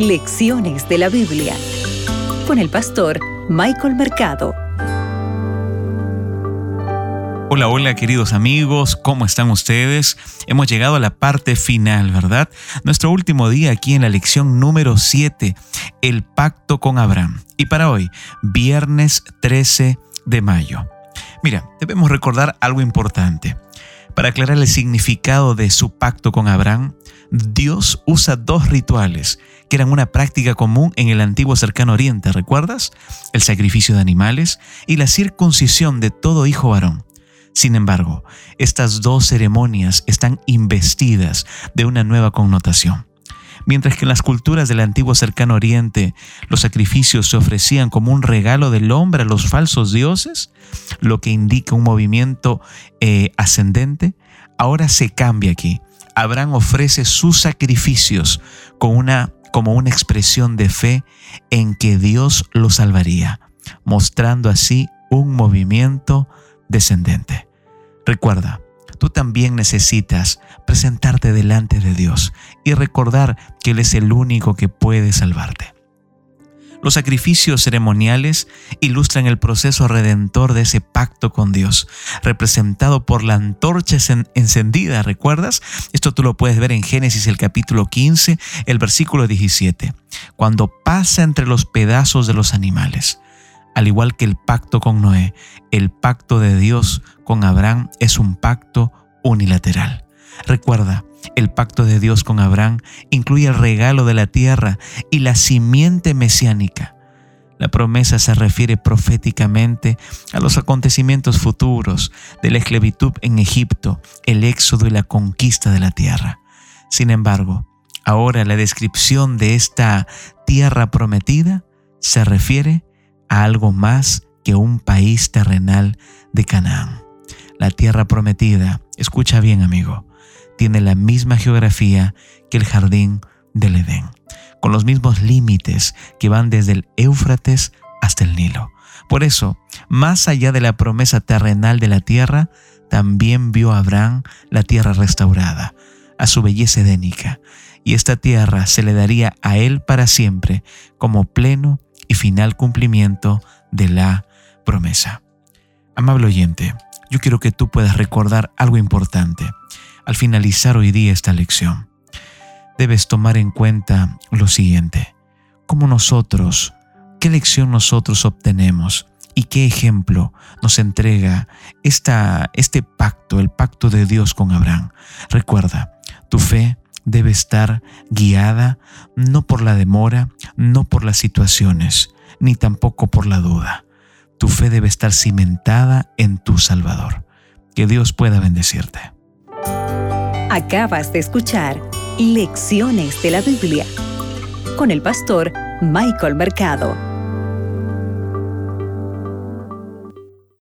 Lecciones de la Biblia con el pastor Michael Mercado. Hola, hola queridos amigos, ¿cómo están ustedes? Hemos llegado a la parte final, ¿verdad? Nuestro último día aquí en la lección número 7, el pacto con Abraham. Y para hoy, viernes 13 de mayo. Mira, debemos recordar algo importante. Para aclarar el significado de su pacto con Abraham, Dios usa dos rituales que eran una práctica común en el antiguo cercano oriente, ¿recuerdas? El sacrificio de animales y la circuncisión de todo hijo varón. Sin embargo, estas dos ceremonias están investidas de una nueva connotación. Mientras que en las culturas del antiguo cercano oriente los sacrificios se ofrecían como un regalo del hombre a los falsos dioses, lo que indica un movimiento eh, ascendente, ahora se cambia aquí. Abraham ofrece sus sacrificios con una, como una expresión de fe en que Dios lo salvaría, mostrando así un movimiento descendente. Recuerda, tú también necesitas presentarte delante de Dios y recordar que Él es el único que puede salvarte. Los sacrificios ceremoniales ilustran el proceso redentor de ese pacto con Dios, representado por la antorcha encendida, ¿recuerdas? Esto tú lo puedes ver en Génesis el capítulo 15, el versículo 17, cuando pasa entre los pedazos de los animales. Al igual que el pacto con Noé, el pacto de Dios con Abraham es un pacto unilateral. Recuerda, el pacto de Dios con Abraham incluye el regalo de la tierra y la simiente mesiánica. La promesa se refiere proféticamente a los acontecimientos futuros de la esclavitud en Egipto, el éxodo y la conquista de la tierra. Sin embargo, ahora la descripción de esta tierra prometida se refiere a algo más que un país terrenal de Canaán. La tierra prometida, escucha bien amigo, tiene la misma geografía que el jardín del Edén, con los mismos límites que van desde el Éufrates hasta el Nilo. Por eso, más allá de la promesa terrenal de la tierra, también vio Abraham la tierra restaurada, a su belleza edénica, y esta tierra se le daría a él para siempre como pleno y final cumplimiento de la promesa. Amable oyente, yo quiero que tú puedas recordar algo importante al finalizar hoy día esta lección. Debes tomar en cuenta lo siguiente, cómo nosotros, qué lección nosotros obtenemos y qué ejemplo nos entrega esta, este pacto, el pacto de Dios con Abraham. Recuerda, tu fe debe estar guiada no por la demora, no por las situaciones, ni tampoco por la duda. Tu fe debe estar cimentada en tu Salvador. Que Dios pueda bendecirte. Acabas de escuchar Lecciones de la Biblia con el pastor Michael Mercado.